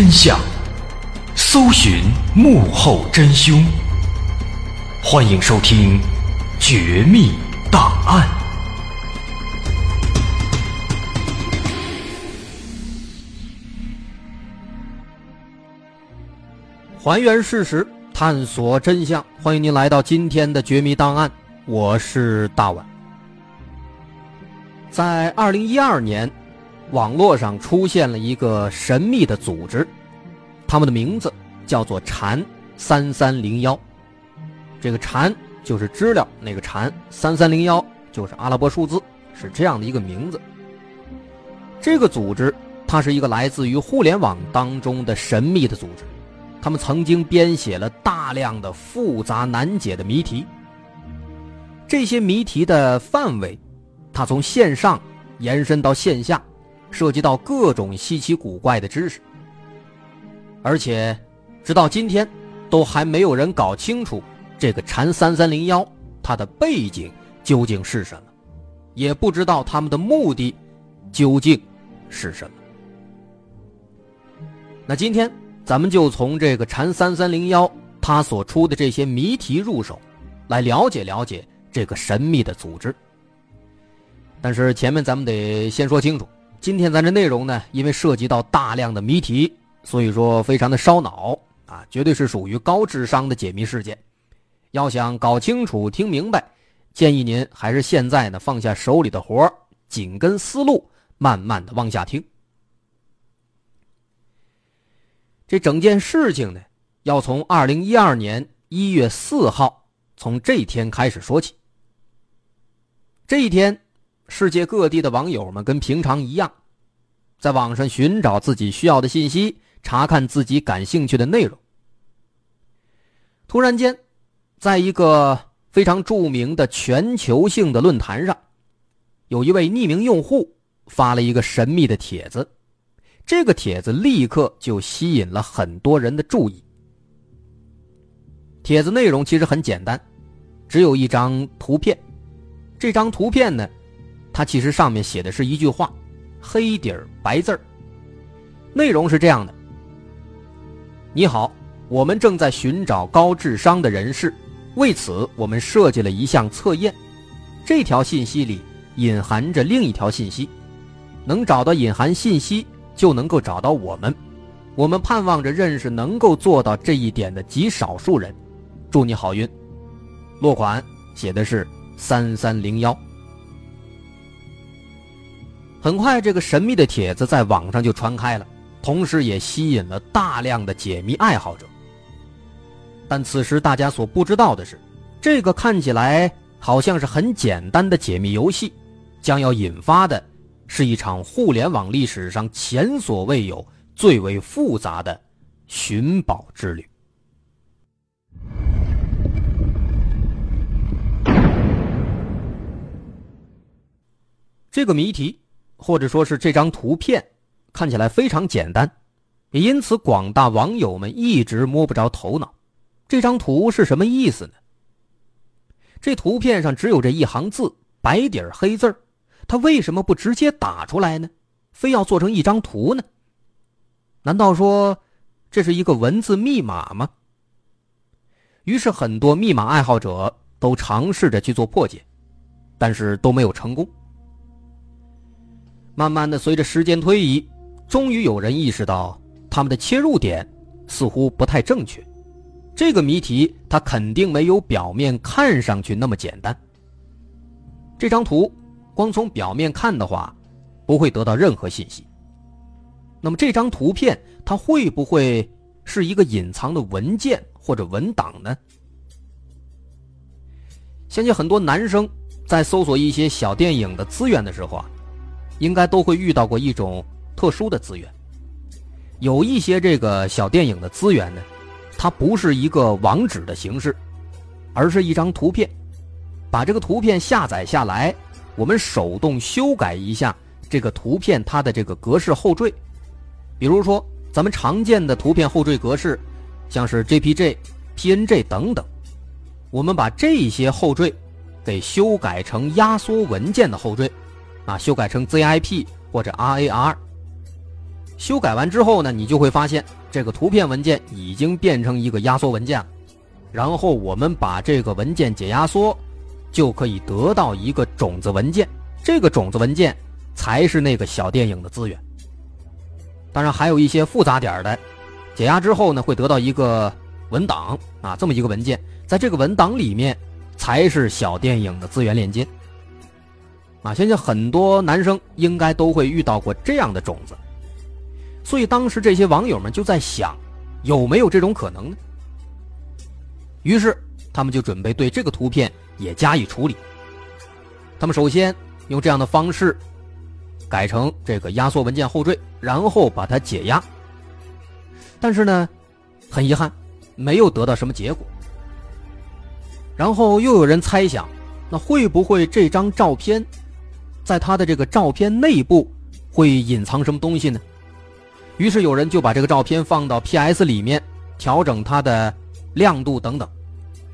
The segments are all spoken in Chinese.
真相，搜寻幕后真凶。欢迎收听《绝密档案》，还原事实，探索真相。欢迎您来到今天的《绝密档案》，我是大碗。在二零一二年。网络上出现了一个神秘的组织，他们的名字叫做“禅三三零幺”。这个“禅”就是知了那个“禅”，三三零幺就是阿拉伯数字，是这样的一个名字。这个组织，它是一个来自于互联网当中的神秘的组织，他们曾经编写了大量的复杂难解的谜题。这些谜题的范围，它从线上延伸到线下。涉及到各种稀奇古怪的知识，而且直到今天都还没有人搞清楚这个禅三三零幺它的背景究竟是什么，也不知道他们的目的究竟是什么。那今天咱们就从这个禅三三零幺它所出的这些谜题入手，来了解了解这个神秘的组织。但是前面咱们得先说清楚。今天咱这内容呢，因为涉及到大量的谜题，所以说非常的烧脑啊，绝对是属于高智商的解谜事件。要想搞清楚、听明白，建议您还是现在呢放下手里的活紧跟思路，慢慢的往下听。这整件事情呢，要从二零一二年一月四号，从这一天开始说起。这一天。世界各地的网友们跟平常一样，在网上寻找自己需要的信息，查看自己感兴趣的内容。突然间，在一个非常著名的全球性的论坛上，有一位匿名用户发了一个神秘的帖子，这个帖子立刻就吸引了很多人的注意。帖子内容其实很简单，只有一张图片。这张图片呢，它其实上面写的是一句话，黑底儿白字儿。内容是这样的：你好，我们正在寻找高智商的人士，为此我们设计了一项测验。这条信息里隐含着另一条信息，能找到隐含信息就能够找到我们。我们盼望着认识能够做到这一点的极少数人。祝你好运。落款写的是三三零幺。很快，这个神秘的帖子在网上就传开了，同时也吸引了大量的解谜爱好者。但此时大家所不知道的是，这个看起来好像是很简单的解密游戏，将要引发的是一场互联网历史上前所未有、最为复杂的寻宝之旅。这个谜题，或者说是这张图片，看起来非常简单，也因此广大网友们一直摸不着头脑。这张图是什么意思呢？这图片上只有这一行字，白底儿黑字儿，他为什么不直接打出来呢？非要做成一张图呢？难道说这是一个文字密码吗？于是很多密码爱好者都尝试着去做破解，但是都没有成功。慢慢的，随着时间推移，终于有人意识到他们的切入点似乎不太正确。这个谜题它肯定没有表面看上去那么简单。这张图光从表面看的话，不会得到任何信息。那么这张图片它会不会是一个隐藏的文件或者文档呢？相信很多男生在搜索一些小电影的资源的时候啊。应该都会遇到过一种特殊的资源，有一些这个小电影的资源呢，它不是一个网址的形式，而是一张图片。把这个图片下载下来，我们手动修改一下这个图片它的这个格式后缀。比如说咱们常见的图片后缀格式，像是 JPG、PNG 等等，我们把这些后缀给修改成压缩文件的后缀。啊，修改成 ZIP 或者 RAR。修改完之后呢，你就会发现这个图片文件已经变成一个压缩文件了。然后我们把这个文件解压缩，就可以得到一个种子文件。这个种子文件才是那个小电影的资源。当然还有一些复杂点的，解压之后呢，会得到一个文档啊，这么一个文件，在这个文档里面才是小电影的资源链接。啊，相信很多男生应该都会遇到过这样的种子，所以当时这些网友们就在想，有没有这种可能呢？于是他们就准备对这个图片也加以处理。他们首先用这样的方式改成这个压缩文件后缀，然后把它解压。但是呢，很遗憾，没有得到什么结果。然后又有人猜想，那会不会这张照片？在他的这个照片内部会隐藏什么东西呢？于是有人就把这个照片放到 PS 里面调整它的亮度等等，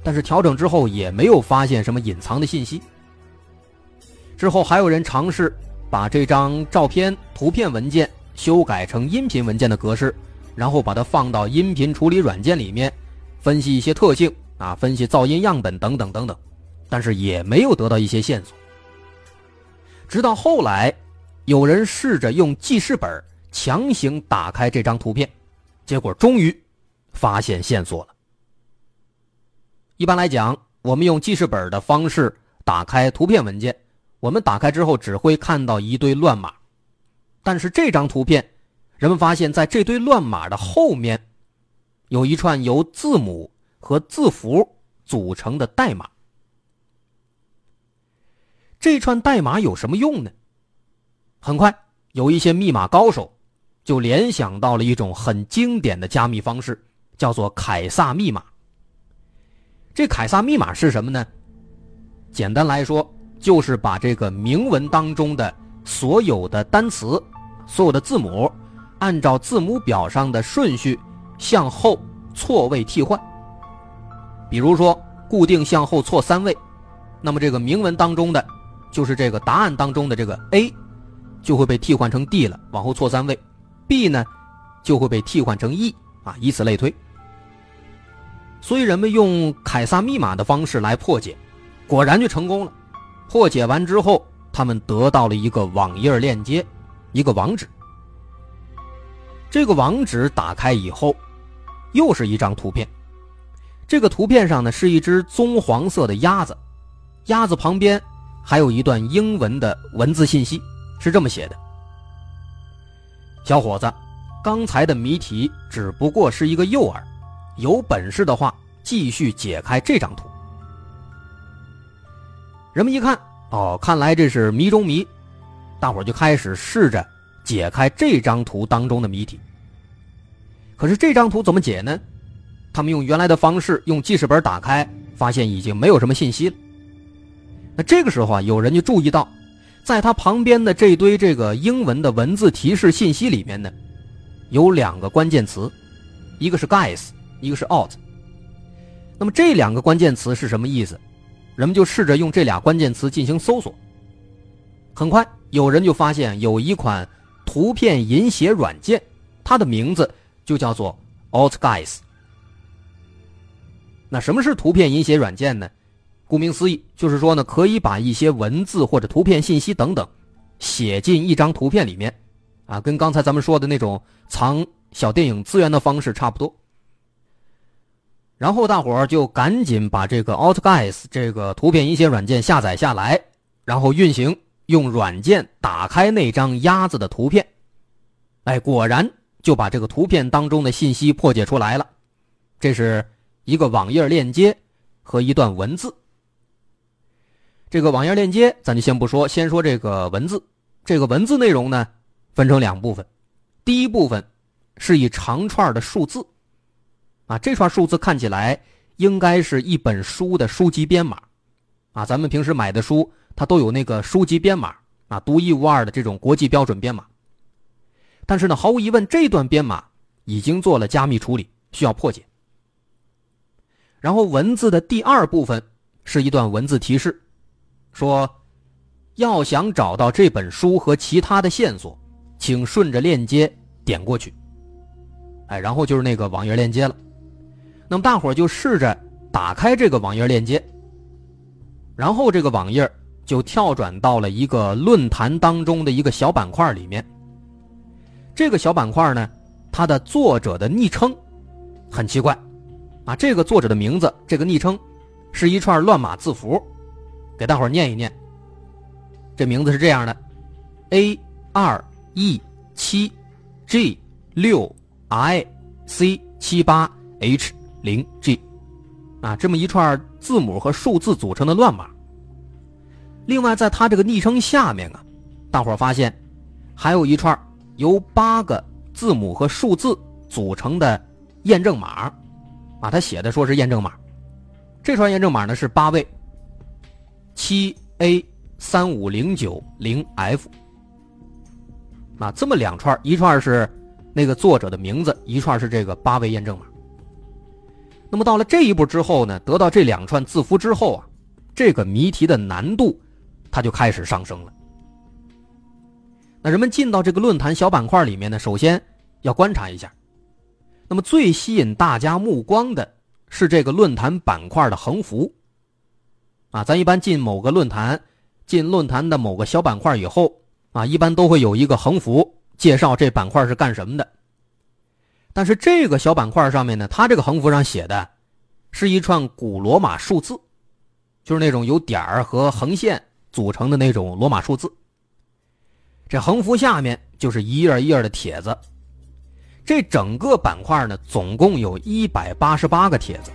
但是调整之后也没有发现什么隐藏的信息。之后还有人尝试把这张照片图片文件修改成音频文件的格式，然后把它放到音频处理软件里面分析一些特性啊，分析噪音样本等等等等，但是也没有得到一些线索。直到后来，有人试着用记事本强行打开这张图片，结果终于发现线索了。一般来讲，我们用记事本的方式打开图片文件，我们打开之后只会看到一堆乱码，但是这张图片，人们发现在这堆乱码的后面，有一串由字母和字符组成的代码。这串代码有什么用呢？很快，有一些密码高手就联想到了一种很经典的加密方式，叫做凯撒密码。这凯撒密码是什么呢？简单来说，就是把这个铭文当中的所有的单词、所有的字母，按照字母表上的顺序向后错位替换。比如说，固定向后错三位，那么这个铭文当中的，就是这个答案当中的这个 A，就会被替换成 D 了，往后错三位；B 呢，就会被替换成 E，啊，以此类推。所以人们用凯撒密码的方式来破解，果然就成功了。破解完之后，他们得到了一个网页链接，一个网址。这个网址打开以后，又是一张图片。这个图片上呢是一只棕黄色的鸭子，鸭子旁边还有一段英文的文字信息，是这么写的：“小伙子，刚才的谜题只不过是一个诱饵，有本事的话继续解开这张图。”人们一看，哦，看来这是谜中谜，大伙就开始试着解开这张图当中的谜题。可是这张图怎么解呢？他们用原来的方式，用记事本打开，发现已经没有什么信息了。那这个时候啊，有人就注意到，在他旁边的这堆这个英文的文字提示信息里面呢，有两个关键词，一个是 guys，一个是 out。那么这两个关键词是什么意思？人们就试着用这俩关键词进行搜索。很快，有人就发现有一款图片引写软件，它的名字就叫做 OutGuys。那什么是图片引写软件呢？顾名思义，就是说呢，可以把一些文字或者图片信息等等写进一张图片里面，啊，跟刚才咱们说的那种藏小电影资源的方式差不多。然后大伙儿就赶紧把这个 OutGuys 这个图片引写软件下载下来，然后运行，用软件打开那张鸭子的图片，哎，果然就把这个图片当中的信息破解出来了。这是一个网页链接和一段文字。这个网页链接咱就先不说，先说这个文字。这个文字内容呢，分成两部分，第一部分是一长串的数字。啊，这串数字看起来应该是一本书的书籍编码，啊，咱们平时买的书它都有那个书籍编码，啊，独一无二的这种国际标准编码。但是呢，毫无疑问，这段编码已经做了加密处理，需要破解。然后文字的第二部分是一段文字提示，说要想找到这本书和其他的线索，请顺着链接点过去。哎，然后就是那个网页链接了。那么大伙就试着打开这个网页链接，然后这个网页就跳转到了一个论坛当中的一个小板块里面。这个小板块呢，它的作者的昵称很奇怪，啊，这个作者的名字，这个昵称是一串乱码字符，给大伙念一念。这名字是这样的：A 二 E 七 G 六 I C 七八 H。零 G，啊，这么一串字母和数字组成的乱码。另外，在他这个昵称下面啊，大伙发现还有一串由八个字母和数字组成的验证码，啊，他写的说是验证码。这串验证码呢是八位，七 A 三五零九零 F。啊，这么两串，一串是那个作者的名字，一串是这个八位验证码。那么到了这一步之后呢，得到这两串字符之后啊，这个谜题的难度它就开始上升了。那人们进到这个论坛小板块里面呢，首先要观察一下。那么最吸引大家目光的是这个论坛板块的横幅。啊，咱一般进某个论坛，进论坛的某个小板块以后啊，一般都会有一个横幅介绍这板块是干什么的。但是这个小板块上面呢，它这个横幅上写的，是一串古罗马数字，就是那种由点儿和横线组成的那种罗马数字。这横幅下面就是一页一页的帖子，这整个板块呢，总共有一百八十八个帖子，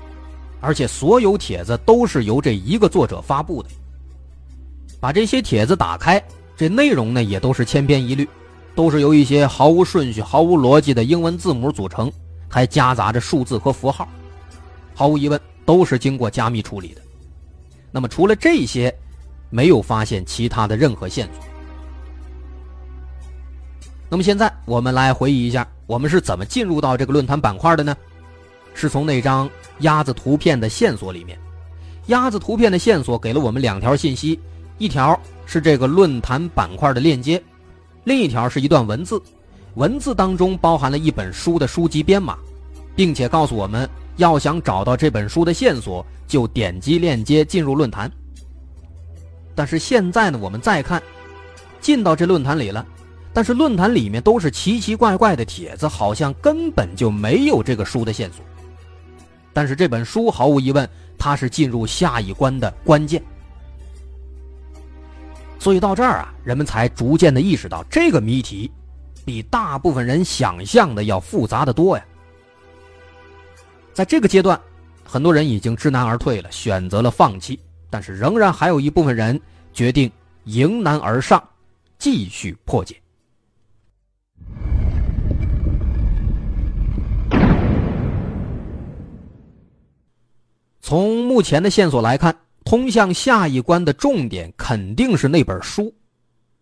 而且所有帖子都是由这一个作者发布的。把这些帖子打开，这内容呢也都是千篇一律。都是由一些毫无顺序、毫无逻辑的英文字母组成，还夹杂着数字和符号，毫无疑问都是经过加密处理的。那么除了这些，没有发现其他的任何线索。那么现在我们来回忆一下，我们是怎么进入到这个论坛板块的呢？是从那张鸭子图片的线索里面。鸭子图片的线索给了我们两条信息，一条是这个论坛板块的链接，另一条是一段文字，文字当中包含了一本书的书籍编码，并且告诉我们要想找到这本书的线索，就点击链接进入论坛。但是现在呢，我们再看，进到这论坛里了。但是论坛里面都是奇奇怪怪的帖子，好像根本就没有这个书的线索。但是这本书毫无疑问，它是进入下一关的关键。所以到这儿啊，人们才逐渐的意识到，这个谜题比大部分人想象的要复杂的多呀。在这个阶段，很多人已经知难而退了，选择了放弃。但是仍然还有一部分人决定迎难而上，继续破解。从目前的线索来看，通向下一关的重点肯定是那本书，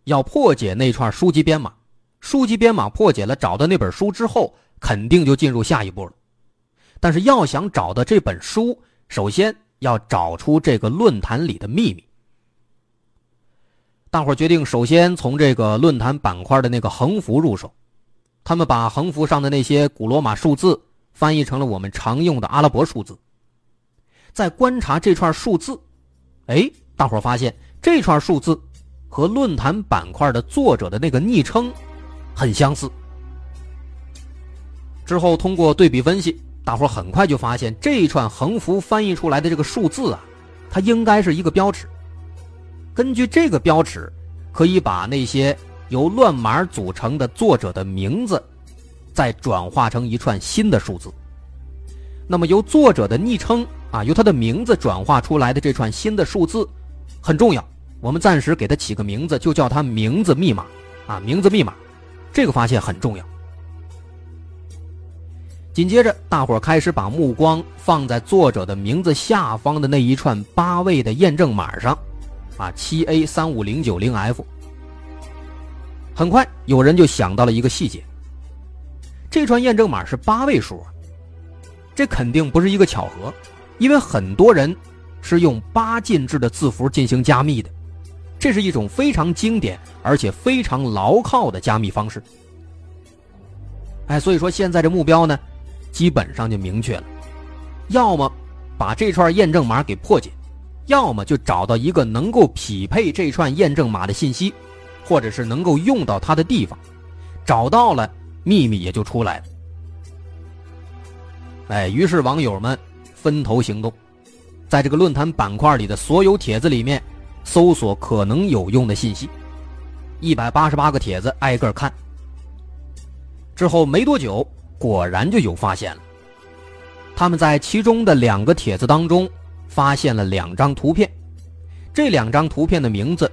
要破解那串书籍编码。书籍编码破解了，找到那本书之后，肯定就进入下一步了。但是要想找到这本书，首先要找出这个论坛里的秘密。大伙决定首先从这个论坛板块的那个横幅入手，他们把横幅上的那些古罗马数字翻译成了我们常用的阿拉伯数字。在观察这串数字，哎，大伙发现这串数字和论坛板块的作者的那个昵称很相似。之后通过对比分析，大伙很快就发现这一串横幅翻译出来的这个数字啊，它应该是一个标尺。根据这个标尺，可以把那些由乱码组成的作者的名字，再转化成一串新的数字。那么由作者的昵称。啊，由他的名字转化出来的这串新的数字很重要，我们暂时给他起个名字，就叫他名字密码。啊，名字密码，这个发现很重要。紧接着，大伙开始把目光放在作者的名字下方的那一串八位的验证码上，啊，七 A 三五零九零 F。很快，有人就想到了一个细节，这串验证码是八位数，这肯定不是一个巧合。因为很多人是用八进制的字符进行加密的，这是一种非常经典而且非常牢靠的加密方式。哎，所以说现在这目标呢，基本上就明确了，要么把这串验证码给破解，要么就找到一个能够匹配这串验证码的信息，或者是能够用到它的地方，找到了秘密也就出来了。哎，于是网友们。分头行动，在这个论坛板块里的所有帖子里面，搜索可能有用的信息。一百八十八个帖子挨个看，之后没多久，果然就有发现了。他们在其中的两个帖子当中发现了两张图片，这两张图片的名字，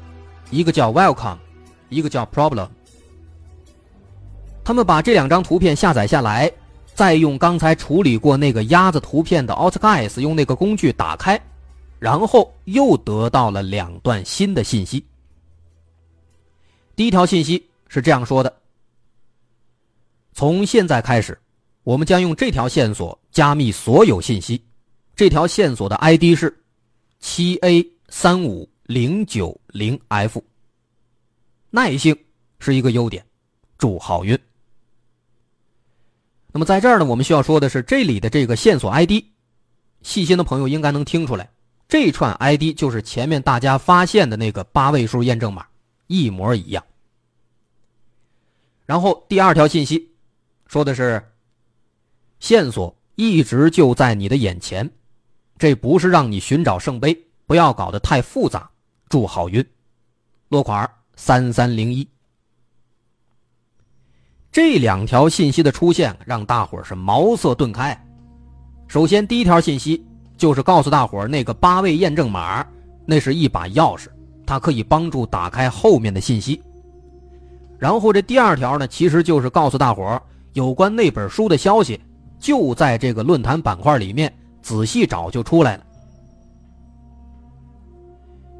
一个叫 Welcome，一个叫 Problem。他们把这两张图片下载下来。再用刚才处理过那个鸭子图片的 AutoGuys 用那个工具打开，然后又得到了两段新的信息。第一条信息是这样说的：从现在开始，我们将用这条线索加密所有信息。这条线索的 ID 是七 A 三五零九零 F。耐性是一个优点，祝好运。那么在这儿呢，我们需要说的是，这里的这个线索 ID，细心的朋友应该能听出来，这串 ID 就是前面大家发现的那个八位数验证码，一模一样。然后第二条信息，说的是，线索一直就在你的眼前，这不是让你寻找圣杯，不要搞得太复杂，祝好运，落款三三零一。这两条信息的出现，让大伙是茅塞顿开。首先，第一条信息就是告诉大伙那个八位验证码，那是一把钥匙，它可以帮助打开后面的信息。然后，这第二条呢，其实就是告诉大伙有关那本书的消息，就在这个论坛板块里面，仔细找就出来了。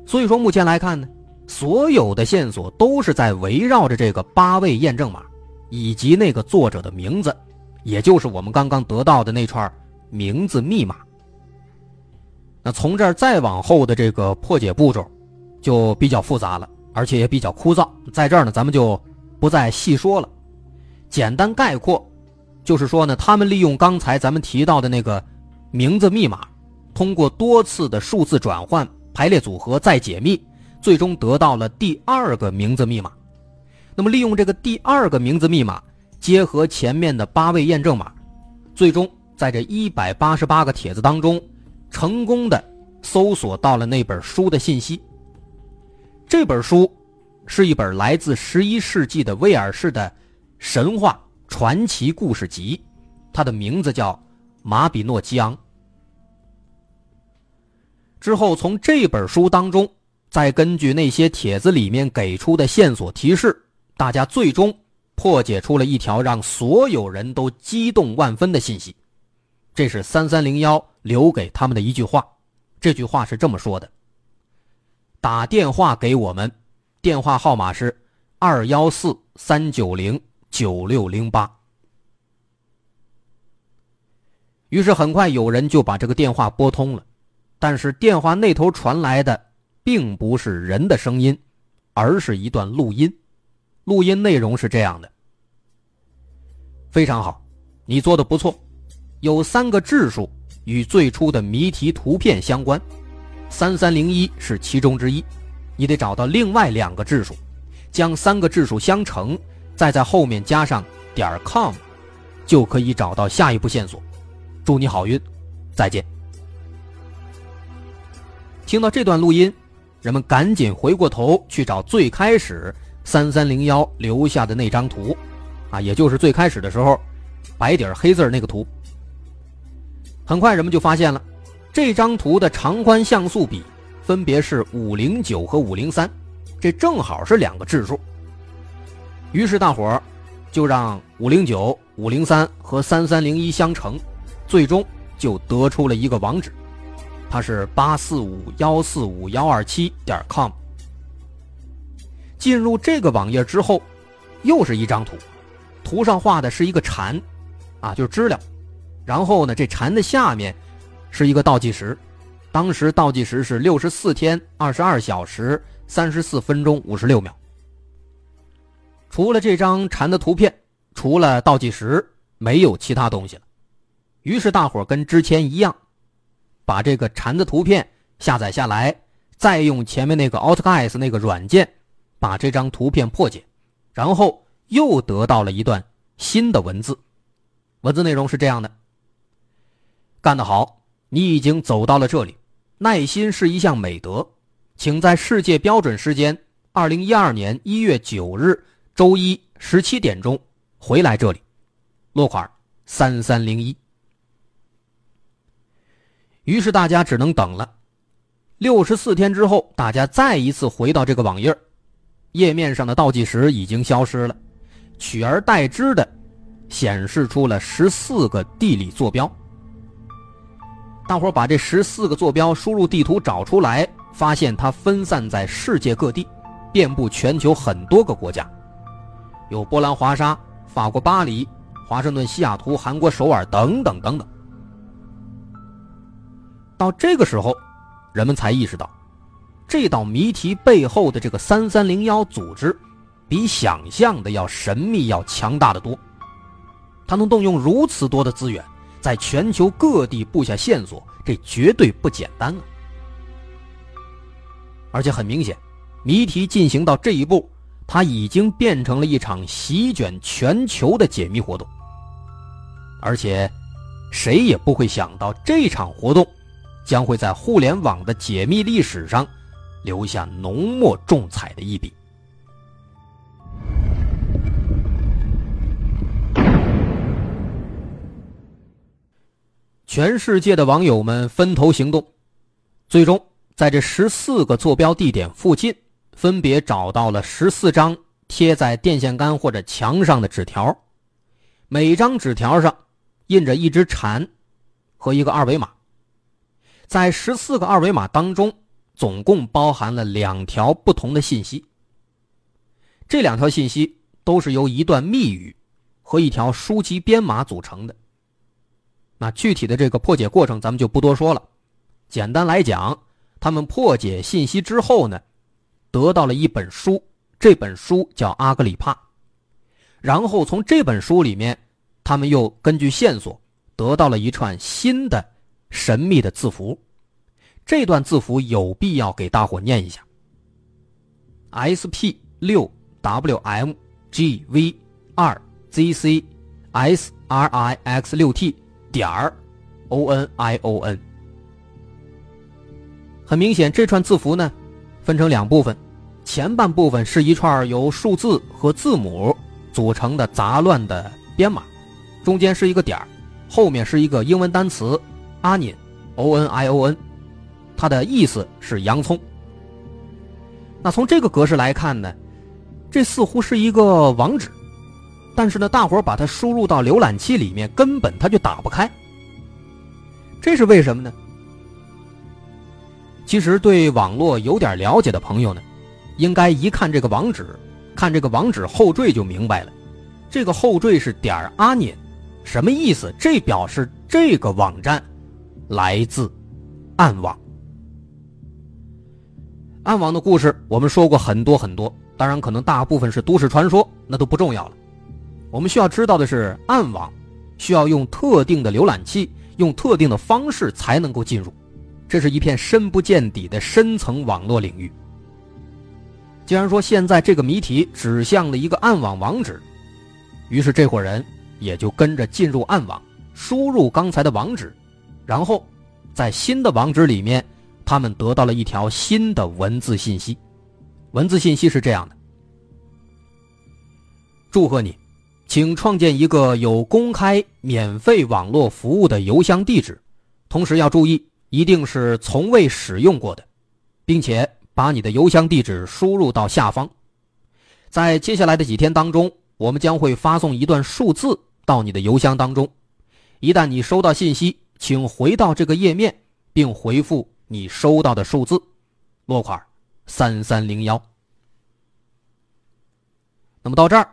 所以说，目前来看呢，所有的线索都是在围绕着这个八位验证码，以及那个作者的名字，也就是我们刚刚得到的那串名字密码。那从这儿再往后的这个破解步骤，就比较复杂了，而且也比较枯燥。在这儿呢，咱们就不再细说了。简单概括，就是说呢，他们利用刚才咱们提到的那个名字密码，通过多次的数字转换。排列组合再解密，最终得到了第二个名字密码。那么，利用这个第二个名字密码，结合前面的八位验证码，最终在这一百八十八个帖子当中，成功的搜索到了那本书的信息。这本书是一本来自十一世纪的威尔士的神话传奇故事集，它的名字叫《马比诺基昂》。之后，从这本书当中，再根据那些帖子里面给出的线索提示，大家最终破解出了一条让所有人都激动万分的信息。这是三三零幺留给他们的一句话，这句话是这么说的：“打电话给我们，电话号码是二幺四三九零九六零八。”于是，很快有人就把这个电话拨通了。但是电话那头传来的并不是人的声音，而是一段录音。录音内容是这样的：非常好，你做的不错。有三个质数与最初的谜题图片相关，三三零一是其中之一。你得找到另外两个质数，将三个质数相乘，再在后面加上点 com，就可以找到下一步线索。祝你好运，再见。听到这段录音，人们赶紧回过头去找最开始三三零幺留下的那张图，啊，也就是最开始的时候白底黑字那个图。很快，人们就发现了这张图的长宽像素比分别是五零九和五零三，这正好是两个质数。于是大伙儿就让五零九、五零三和三三零一相乘，最终就得出了一个网址。它是八四五幺四五幺二七点 com。进入这个网页之后，又是一张图，图上画的是一个蝉，啊，就是知了。然后呢，这蝉的下面是一个倒计时，当时倒计时是六十四天二十二小时三十四分钟五十六秒。除了这张蝉的图片，除了倒计时，没有其他东西了。于是大伙跟之前一样。把这个蝉的图片下载下来，再用前面那个 AutoGuess 那个软件把这张图片破解，然后又得到了一段新的文字。文字内容是这样的：干得好，你已经走到了这里。耐心是一项美德，请在世界标准时间二零一二年一月九日周一十七点钟回来这里。落款三三零一。于是大家只能等了。六十四天之后，大家再一次回到这个网页，页面上的倒计时已经消失了，取而代之的显示出了十四个地理坐标。大伙把这十四个坐标输入地图找出来，发现它分散在世界各地，遍布全球很多个国家，有波兰华沙、法国巴黎、华盛顿西雅图、韩国首尔等等等等。到这个时候，人们才意识到，这道谜题背后的这个三三零幺组织，比想象的要神秘、要强大的多。他能动用如此多的资源，在全球各地布下线索，这绝对不简单啊！而且很明显，谜题进行到这一步，它已经变成了一场席卷全球的解密活动。而且，谁也不会想到这场活动。将会在互联网的解密历史上留下浓墨重彩的一笔。全世界的网友们分头行动，最终在这十四个坐标地点附近，分别找到了十四张贴在电线杆或者墙上的纸条，每张纸条上印着一只蝉和一个二维码。在十四个二维码当中，总共包含了两条不同的信息。这两条信息都是由一段密语和一条书籍编码组成的。那具体的这个破解过程咱们就不多说了。简单来讲，他们破解信息之后呢，得到了一本书，这本书叫《阿格里帕》。然后从这本书里面，他们又根据线索得到了一串新的神秘的字符。这段字符有必要给大伙念一下：S P 六 W M G V 二 Z C S R I X 六 T 点儿 O N I O N。很明显，这串字符呢，分成两部分，前半部分是一串由数字和字母组成的杂乱的编码，中间是一个点儿，后面是一个英文单词 onion，O N I O N。它的意思是洋葱。那从这个格式来看呢，这似乎是一个网址，但是呢，大伙把它输入到浏览器里面，根本它就打不开。这是为什么呢？其实对网络有点了解的朋友呢，应该一看这个网址，看这个网址后缀就明白了。这个后缀是点儿阿念，什么意思？这表示这个网站来自暗网。暗网的故事我们说过很多很多，当然可能大部分是都市传说，那都不重要了。我们需要知道的是，暗网需要用特定的浏览器，用特定的方式才能够进入，这是一片深不见底的深层网络领域。既然说现在这个谜题指向了一个暗网网址，于是这伙人也就跟着进入暗网，输入刚才的网址，然后在新的网址里面。他们得到了一条新的文字信息，文字信息是这样的：祝贺你，请创建一个有公开免费网络服务的邮箱地址，同时要注意，一定是从未使用过的，并且把你的邮箱地址输入到下方。在接下来的几天当中，我们将会发送一段数字到你的邮箱当中。一旦你收到信息，请回到这个页面，并回复。你收到的数字，落款三三零幺。那么到这儿，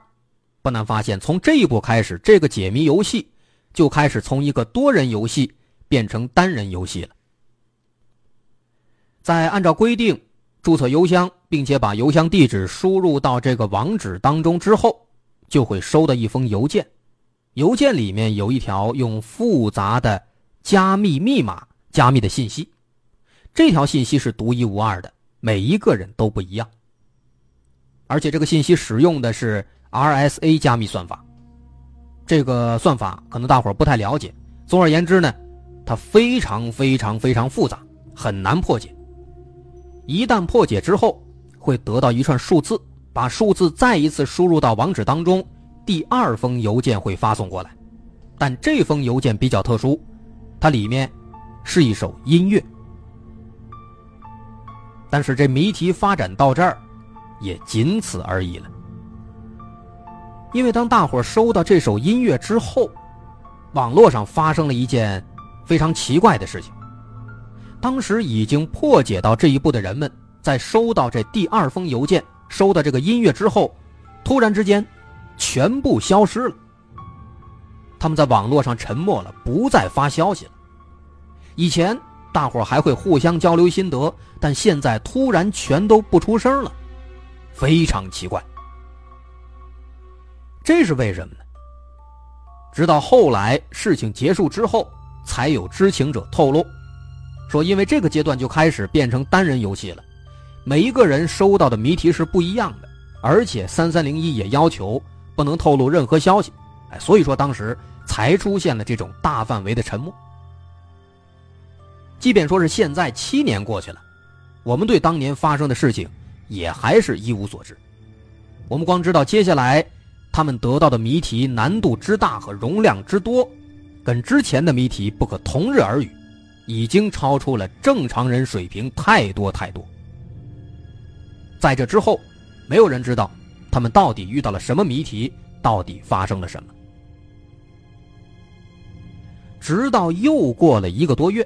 不难发现，从这一步开始，这个解谜游戏就开始从一个多人游戏变成单人游戏了。在按照规定注册邮箱，并且把邮箱地址输入到这个网址当中之后，就会收到一封邮件。邮件里面有一条用复杂的加密密码加密的信息。这条信息是独一无二的，每一个人都不一样。而且这个信息使用的是 RSA 加密算法，这个算法可能大伙儿不太了解。总而言之呢，它非常非常非常复杂，很难破解。一旦破解之后，会得到一串数字，把数字再一次输入到网址当中，第二封邮件会发送过来。但这封邮件比较特殊，它里面是一首音乐。但是这谜题发展到这儿，也仅此而已了。因为当大伙收到这首音乐之后，网络上发生了一件非常奇怪的事情。当时已经破解到这一步的人们，在收到这第二封邮件、收到这个音乐之后，突然之间全部消失了。他们在网络上沉默了，不再发消息了。以前。大伙还会互相交流心得，但现在突然全都不出声了，非常奇怪。这是为什么呢？直到后来事情结束之后，才有知情者透露，说因为这个阶段就开始变成单人游戏了，每一个人收到的谜题是不一样的，而且三三零一也要求不能透露任何消息，哎，所以说当时才出现了这种大范围的沉默。即便说是现在七年过去了，我们对当年发生的事情也还是一无所知。我们光知道接下来他们得到的谜题难度之大和容量之多，跟之前的谜题不可同日而语，已经超出了正常人水平太多太多。在这之后，没有人知道他们到底遇到了什么谜题，到底发生了什么。直到又过了一个多月。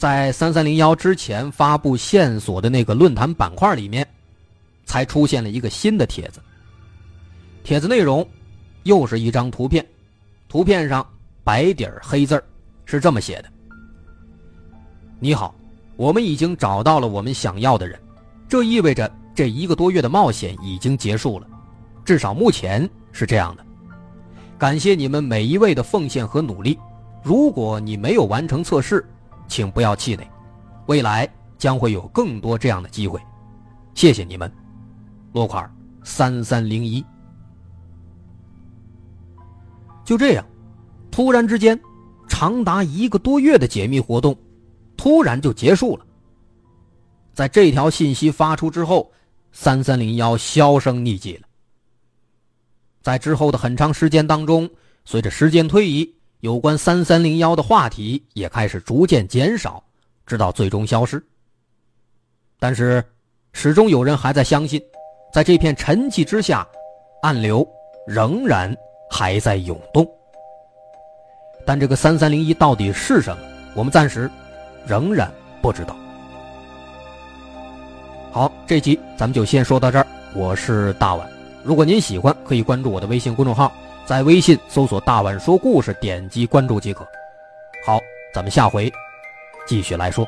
在三三零幺之前发布线索的那个论坛板块里面，才出现了一个新的帖子。帖子内容又是一张图片，图片上白底黑字是这么写的：“你好，我们已经找到了我们想要的人，这意味着这一个多月的冒险已经结束了，至少目前是这样的。感谢你们每一位的奉献和努力。如果你没有完成测试，请不要气馁，未来将会有更多这样的机会。谢谢你们，落款三三零一。就这样，突然之间，长达一个多月的解密活动，突然就结束了。在这条信息发出之后，三三零幺销声匿迹了。在之后的很长时间当中，随着时间推移，有关三三零幺的话题也开始逐渐减少，直到最终消失。但是，始终有人还在相信，在这片沉寂之下，暗流仍然。还在涌动，但这个三三零一到底是什么？我们暂时仍然不知道。好，这集咱们就先说到这儿。我是大碗，如果您喜欢，可以关注我的微信公众号，在微信搜索“大碗说故事”，点击关注即可。好，咱们下回继续来说。